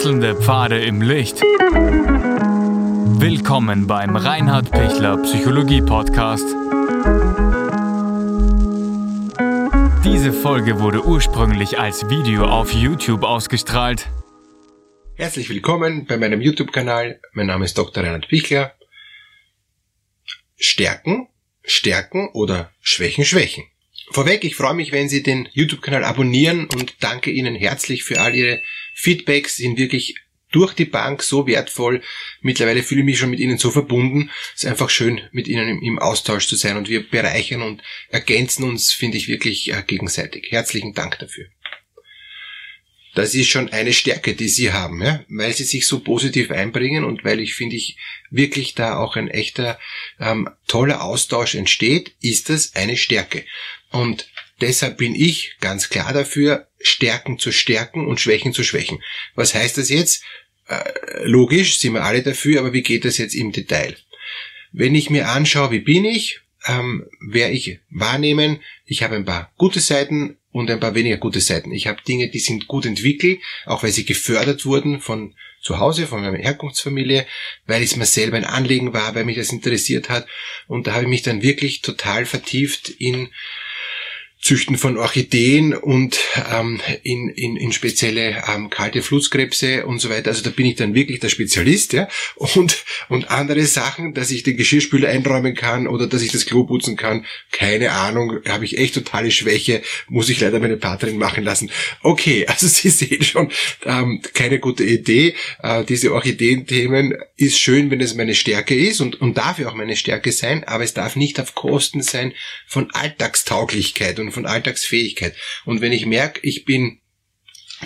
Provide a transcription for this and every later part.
Wechselnde Pfade im Licht. Willkommen beim Reinhard Pichler Psychologie Podcast. Diese Folge wurde ursprünglich als Video auf YouTube ausgestrahlt. Herzlich willkommen bei meinem YouTube-Kanal. Mein Name ist Dr. Reinhard Pichler. Stärken, Stärken oder Schwächen, Schwächen. Vorweg, ich freue mich, wenn Sie den YouTube-Kanal abonnieren und danke Ihnen herzlich für all Ihre Feedbacks. Sind wirklich durch die Bank so wertvoll. Mittlerweile fühle ich mich schon mit Ihnen so verbunden. Es ist einfach schön, mit Ihnen im, Austausch zu sein und wir bereichern und ergänzen uns, finde ich, wirklich äh, gegenseitig. Herzlichen Dank dafür. Das ist schon eine Stärke, die Sie haben, ja? weil Sie sich so positiv einbringen und weil ich finde ich wirklich da auch ein echter ähm, toller Austausch entsteht, ist das eine Stärke. Und deshalb bin ich ganz klar dafür, Stärken zu stärken und Schwächen zu schwächen. Was heißt das jetzt? Äh, logisch, sind wir alle dafür, aber wie geht das jetzt im Detail? Wenn ich mir anschaue, wie bin ich, ähm, werde ich wahrnehmen, ich habe ein paar gute Seiten und ein paar weniger gute Seiten. Ich habe Dinge, die sind gut entwickelt, auch weil sie gefördert wurden von zu Hause, von meiner Herkunftsfamilie, weil es mir selber ein Anliegen war, weil mich das interessiert hat. Und da habe ich mich dann wirklich total vertieft in Züchten von Orchideen und ähm, in, in, in spezielle ähm, kalte Flusskrebse und so weiter. Also da bin ich dann wirklich der Spezialist, ja. Und, und andere Sachen, dass ich den Geschirrspüler einräumen kann oder dass ich das Klo putzen kann, keine Ahnung, habe ich echt totale Schwäche, muss ich leider meine Partnerin machen lassen. Okay, also Sie sehen schon, ähm, keine gute Idee. Äh, diese Orchideenthemen ist schön, wenn es meine Stärke ist und, und darf ja auch meine Stärke sein, aber es darf nicht auf Kosten sein von Alltagstauglichkeit und von Alltagsfähigkeit. Und wenn ich merke, ich bin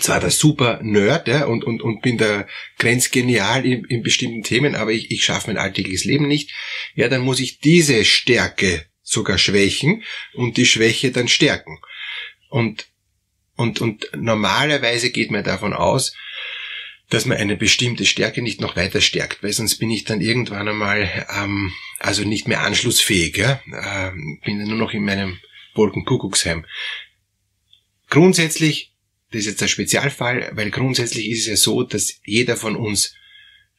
zwar der super Nerd ja, und, und, und bin da grenzgenial in, in bestimmten Themen, aber ich, ich schaffe mein alltägliches Leben nicht, ja, dann muss ich diese Stärke sogar schwächen und die Schwäche dann stärken. Und, und, und normalerweise geht man davon aus, dass man eine bestimmte Stärke nicht noch weiter stärkt, weil sonst bin ich dann irgendwann einmal ähm, also nicht mehr anschlussfähig, ja? ähm, bin dann nur noch in meinem Wolkenkuckucksheim. Grundsätzlich, das ist jetzt ein Spezialfall, weil grundsätzlich ist es ja so, dass jeder von uns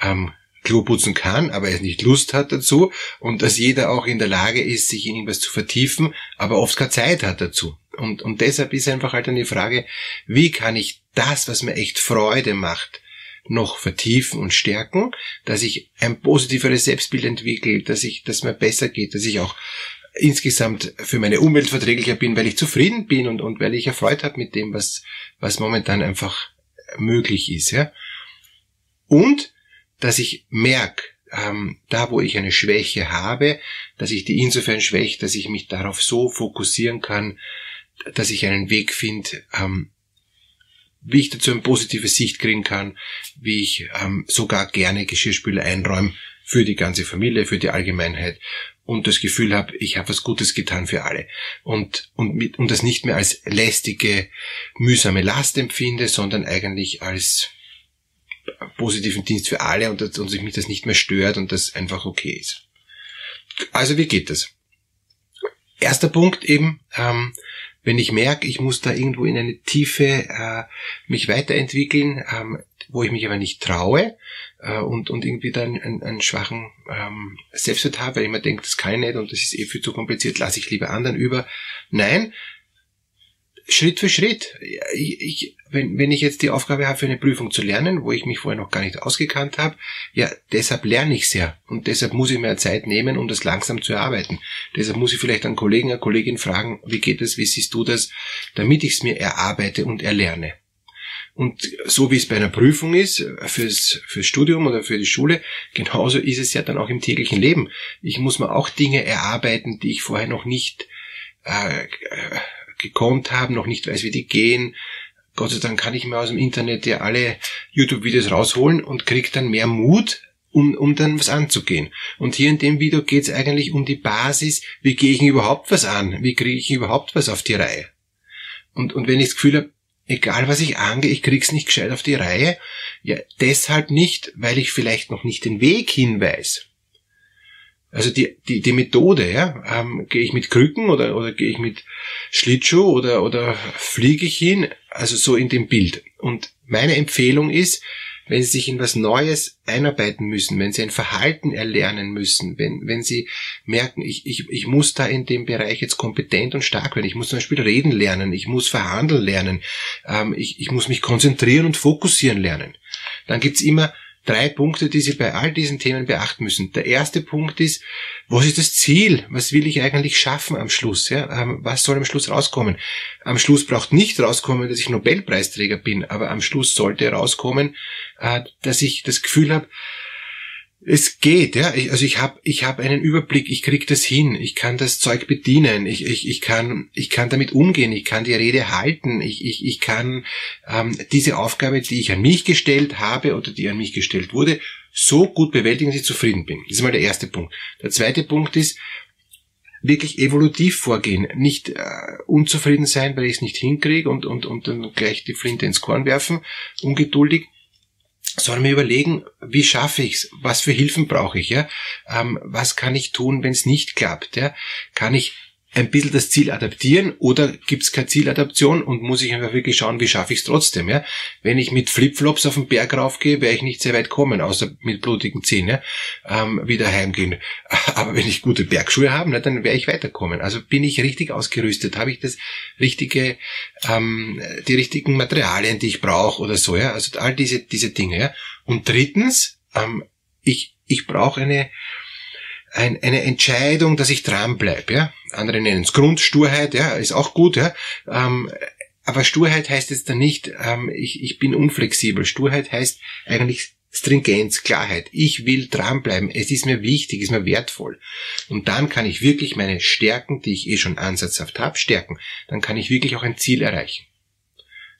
ähm, Klo putzen kann, aber er nicht Lust hat dazu und dass jeder auch in der Lage ist, sich in irgendwas zu vertiefen, aber oft keine Zeit hat dazu. Und, und deshalb ist einfach halt dann die Frage, wie kann ich das, was mir echt Freude macht, noch vertiefen und stärken, dass ich ein positiveres Selbstbild entwickle, dass ich, dass mir besser geht, dass ich auch insgesamt für meine Umwelt verträglicher bin, weil ich zufrieden bin und, und weil ich erfreut habe mit dem, was, was momentan einfach möglich ist. Ja? Und dass ich merke, ähm, da wo ich eine Schwäche habe, dass ich die insofern schwäche, dass ich mich darauf so fokussieren kann, dass ich einen Weg finde, ähm, wie ich dazu eine positive Sicht kriegen kann, wie ich ähm, sogar gerne Geschirrspüler einräume für die ganze Familie, für die Allgemeinheit und das Gefühl habe, ich habe was Gutes getan für alle und und mit und das nicht mehr als lästige, mühsame Last empfinde, sondern eigentlich als positiven Dienst für alle und, und sich mich das nicht mehr stört und das einfach okay ist. Also wie geht das? Erster Punkt eben, ähm, wenn ich merke, ich muss da irgendwo in eine Tiefe äh, mich weiterentwickeln, ähm, wo ich mich aber nicht traue, äh, und, und irgendwie dann einen, einen schwachen ähm, Selbstwert habe, weil ich mir denke, das kann ich nicht und das ist eh viel zu kompliziert, lasse ich lieber anderen über. Nein, Schritt für Schritt. Ich, ich, wenn, wenn ich jetzt die Aufgabe habe, für eine Prüfung zu lernen, wo ich mich vorher noch gar nicht ausgekannt habe, ja, deshalb lerne ich sehr. Und deshalb muss ich mir Zeit nehmen, um das langsam zu erarbeiten. Deshalb muss ich vielleicht einen Kollegen, eine Kollegin fragen, wie geht es, wie siehst du das, damit ich es mir erarbeite und erlerne. Und so wie es bei einer Prüfung ist, fürs, fürs Studium oder für die Schule, genauso ist es ja dann auch im täglichen Leben. Ich muss mir auch Dinge erarbeiten, die ich vorher noch nicht äh, gekonnt habe, noch nicht weiß, wie die gehen. Gott sei Dank kann ich mir aus dem Internet ja alle YouTube-Videos rausholen und krieg dann mehr Mut, um, um dann was anzugehen. Und hier in dem Video geht es eigentlich um die Basis, wie gehe ich überhaupt was an? Wie kriege ich überhaupt was auf die Reihe? Und, und wenn ich das Gefühl habe, egal was ich angehe, ich krieg's nicht gescheit auf die Reihe. Ja, deshalb nicht, weil ich vielleicht noch nicht den Weg hinweis. Also die, die, die Methode, ja, ähm, gehe ich mit Krücken oder, oder gehe ich mit Schlittschuh oder, oder fliege ich hin, also so in dem Bild. Und meine Empfehlung ist, wenn sie sich in was Neues einarbeiten müssen, wenn sie ein Verhalten erlernen müssen, wenn, wenn sie merken, ich, ich, ich muss da in dem Bereich jetzt kompetent und stark werden, ich muss zum Beispiel reden lernen, ich muss verhandeln lernen, ähm, ich, ich muss mich konzentrieren und fokussieren lernen. Dann gibt's immer drei Punkte, die Sie bei all diesen Themen beachten müssen. Der erste Punkt ist, was ist das Ziel? Was will ich eigentlich schaffen am Schluss? Ja? Ähm, was soll am Schluss rauskommen? Am Schluss braucht nicht rauskommen, dass ich Nobelpreisträger bin, aber am Schluss sollte rauskommen, äh, dass ich das Gefühl habe, es geht, ja. Ich, also ich habe ich hab einen Überblick, ich krieg das hin, ich kann das Zeug bedienen, ich, ich, ich, kann, ich kann damit umgehen, ich kann die Rede halten, ich, ich, ich kann ähm, diese Aufgabe, die ich an mich gestellt habe oder die an mich gestellt wurde, so gut bewältigen, dass ich zufrieden bin. Das ist mal der erste Punkt. Der zweite Punkt ist, wirklich evolutiv vorgehen, nicht äh, unzufrieden sein, weil ich es nicht hinkriege und, und, und dann gleich die Flinte ins Korn werfen, ungeduldig, sondern mir überlegen, wie schaffe ich's? Was für Hilfen brauche ich? Ja? Ähm, was kann ich tun, wenn es nicht klappt? Ja? Kann ich ein bisschen das Ziel adaptieren oder gibt es keine Zieladaption und muss ich einfach wirklich schauen, wie schaffe ich es trotzdem. Ja? Wenn ich mit Flipflops auf den Berg raufgehe, werde ich nicht sehr weit kommen, außer mit blutigen Zähnen ja? ähm, wieder heimgehen. Aber wenn ich gute Bergschuhe habe, ne, dann werde ich weiterkommen. Also bin ich richtig ausgerüstet, habe ich das richtige, ähm, die richtigen Materialien, die ich brauche oder so. Ja? Also all diese, diese Dinge. Ja? Und drittens, ähm, ich, ich brauche eine ein, eine Entscheidung, dass ich dranbleibe. Ja? Andere nennen es Grundsturheit, ja, ist auch gut. Ja? Ähm, aber Sturheit heißt jetzt dann nicht, ähm, ich, ich bin unflexibel. Sturheit heißt eigentlich Stringenz, Klarheit. Ich will dranbleiben. Es ist mir wichtig, ist mir wertvoll. Und dann kann ich wirklich meine Stärken, die ich eh schon ansatzhaft habe, stärken. Dann kann ich wirklich auch ein Ziel erreichen.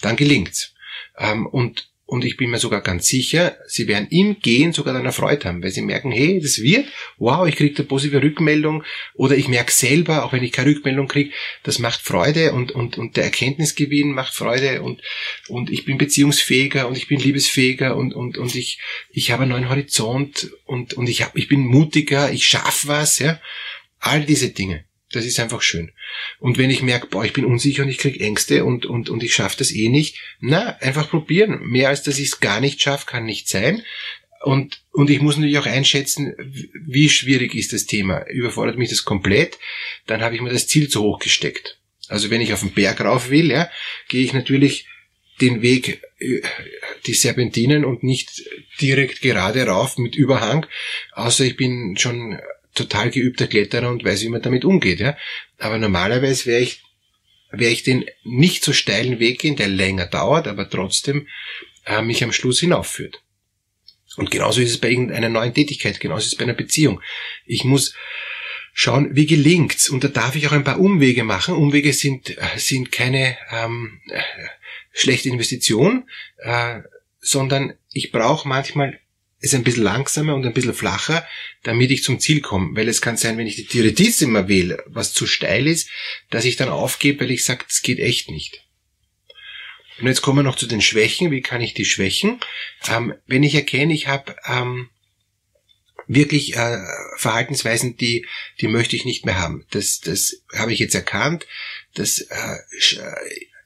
Dann gelingt's. Ähm, und und ich bin mir sogar ganz sicher, sie werden im Gehen sogar dann erfreut haben, weil sie merken, hey, das wird, wow, ich kriege eine positive Rückmeldung oder ich merke selber, auch wenn ich keine Rückmeldung kriege, das macht Freude und, und, und der Erkenntnisgewinn macht Freude und, und ich bin beziehungsfähiger und ich bin liebesfähiger und, und, und ich, ich habe einen neuen Horizont und, und ich, hab, ich bin mutiger, ich schaffe was, ja. All diese Dinge. Das ist einfach schön. Und wenn ich merke, boah, ich bin unsicher und ich krieg Ängste und, und, und ich schaffe das eh nicht, na, einfach probieren. Mehr als dass ich es gar nicht schaffe, kann nicht sein. Und, und ich muss natürlich auch einschätzen, wie schwierig ist das Thema. Überfordert mich das komplett, dann habe ich mir das Ziel zu hoch gesteckt. Also wenn ich auf den Berg rauf will, ja, gehe ich natürlich den Weg, äh, die Serpentinen und nicht direkt gerade rauf mit Überhang, außer ich bin schon total geübter Kletterer und weiß, wie man damit umgeht. Ja? Aber normalerweise wäre ich, wäre ich den nicht so steilen Weg gehen, der länger dauert, aber trotzdem äh, mich am Schluss hinaufführt. Und genauso ist es bei irgendeiner neuen Tätigkeit, genauso ist es bei einer Beziehung. Ich muss schauen, wie gelingt's. Und da darf ich auch ein paar Umwege machen. Umwege sind, äh, sind keine ähm, äh, schlechte Investition, äh, sondern ich brauche manchmal ist ein bisschen langsamer und ein bisschen flacher, damit ich zum Ziel komme. Weil es kann sein, wenn ich die Diuretissima wähle, was zu steil ist, dass ich dann aufgebe, weil ich sage, das geht echt nicht. Und jetzt kommen wir noch zu den Schwächen. Wie kann ich die schwächen? Ähm, wenn ich erkenne, ich habe ähm, wirklich äh, Verhaltensweisen, die, die möchte ich nicht mehr haben. Das, das habe ich jetzt erkannt. Das äh,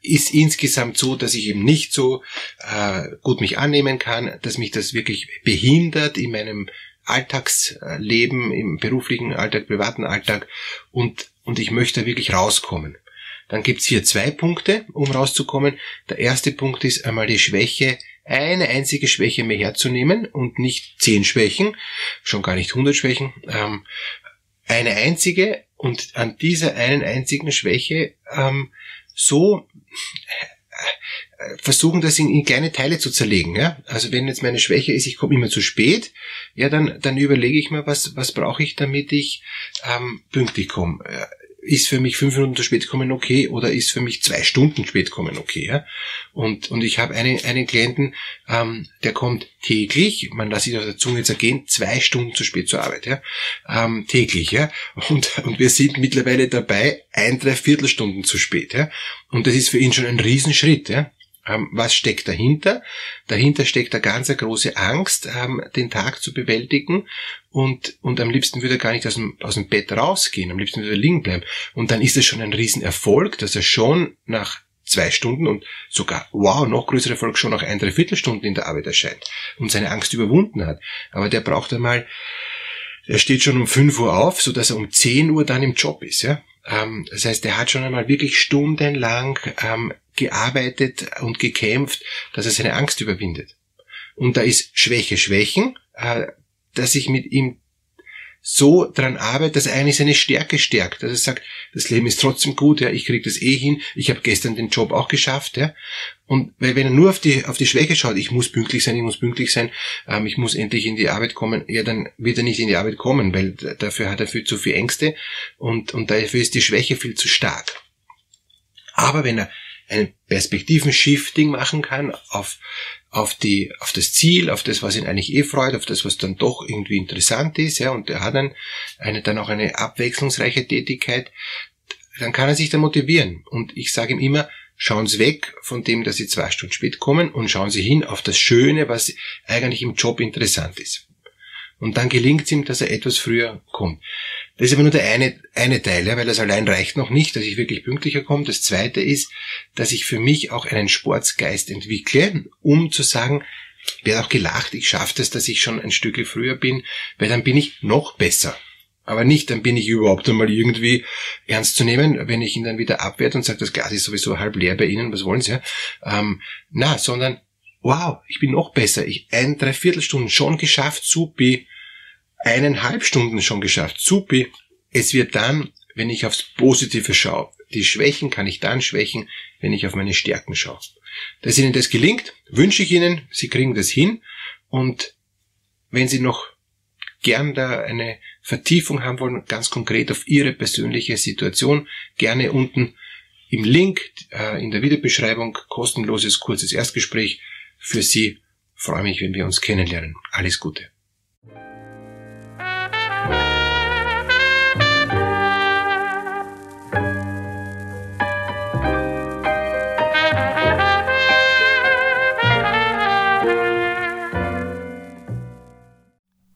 ist insgesamt so, dass ich eben nicht so äh, gut mich annehmen kann, dass mich das wirklich behindert in meinem Alltagsleben, im beruflichen Alltag, privaten Alltag und, und ich möchte wirklich rauskommen. Dann gibt's hier zwei Punkte, um rauszukommen. Der erste Punkt ist einmal die Schwäche, eine einzige Schwäche mehr herzunehmen und nicht zehn Schwächen, schon gar nicht hundert Schwächen, ähm, eine einzige und an dieser einen einzigen Schwäche ähm, so äh, versuchen, das in, in, kleine Teile zu zerlegen. Ja? Also wenn jetzt meine Schwäche ist, ich komme immer zu spät, ja, dann, dann überlege ich mir, was, was brauche ich, damit ich ähm, pünktlich komme. Ist für mich fünf Minuten zu spät kommen okay oder ist für mich zwei Stunden spät kommen okay. Ja? Und, und ich habe einen, einen Klienten, ähm, der kommt täglich, man lässt sich auf der Zunge zergehen, zwei Stunden zu spät zur Arbeit. Ja? Ähm, täglich. Ja? Und, und wir sind mittlerweile dabei, ein, drei Viertelstunden zu spät. Ja? Und das ist für ihn schon ein Riesenschritt. Ja? Ähm, was steckt dahinter? Dahinter steckt eine ganz große Angst, ähm, den Tag zu bewältigen und, und am liebsten würde er gar nicht aus dem, aus dem Bett rausgehen, am liebsten würde er liegen bleiben. Und dann ist es schon ein Riesenerfolg, dass er schon nach zwei Stunden und sogar, wow, noch größere Erfolg schon nach ein, drei Viertelstunden in der Arbeit erscheint und seine Angst überwunden hat. Aber der braucht einmal, er steht schon um 5 Uhr auf, so dass er um 10 Uhr dann im Job ist, ja. Ähm, das heißt, er hat schon einmal wirklich stundenlang ähm, gearbeitet und gekämpft, dass er seine Angst überwindet. Und da ist Schwäche Schwächen, äh, dass ich mit ihm so dran arbeite, dass er eigentlich seine Stärke stärkt, dass er sagt, das Leben ist trotzdem gut, ja, ich krieg das eh hin, ich habe gestern den Job auch geschafft, ja. Und weil wenn er nur auf die auf die Schwäche schaut, ich muss pünktlich sein, ich muss pünktlich sein, ähm, ich muss endlich in die Arbeit kommen, ja, dann wird er nicht in die Arbeit kommen, weil dafür hat er viel zu viel Ängste und und dafür ist die Schwäche viel zu stark. Aber wenn er einen Perspektiven-Shifting machen kann auf, auf die, auf das Ziel, auf das, was ihn eigentlich eh freut, auf das, was dann doch irgendwie interessant ist, ja, und er hat dann eine, dann auch eine abwechslungsreiche Tätigkeit, dann kann er sich da motivieren. Und ich sage ihm immer, schauen Sie weg von dem, dass Sie zwei Stunden spät kommen und schauen Sie hin auf das Schöne, was eigentlich im Job interessant ist. Und dann gelingt es ihm, dass er etwas früher kommt. Das ist aber nur der eine, eine Teil, ja, weil das allein reicht noch nicht, dass ich wirklich pünktlicher komme. Das zweite ist, dass ich für mich auch einen Sportsgeist entwickle, um zu sagen, werde auch gelacht, ich schaffe das, dass ich schon ein Stück früher bin, weil dann bin ich noch besser. Aber nicht, dann bin ich überhaupt einmal irgendwie ernst zu nehmen, wenn ich ihn dann wieder abwehrt und sage, das Glas ist sowieso halb leer bei Ihnen, was wollen Sie? Ähm, na, sondern, wow, ich bin noch besser. Ich ein, dreiviertel Stunden schon geschafft, supi eineinhalb Stunden schon geschafft. Supi. Es wird dann, wenn ich aufs Positive schaue. Die Schwächen kann ich dann schwächen, wenn ich auf meine Stärken schaue. Dass Ihnen das gelingt, wünsche ich Ihnen, Sie kriegen das hin. Und wenn Sie noch gern da eine Vertiefung haben wollen, ganz konkret auf Ihre persönliche Situation, gerne unten im Link äh, in der Videobeschreibung kostenloses kurzes Erstgespräch für Sie. freue mich, wenn wir uns kennenlernen. Alles Gute.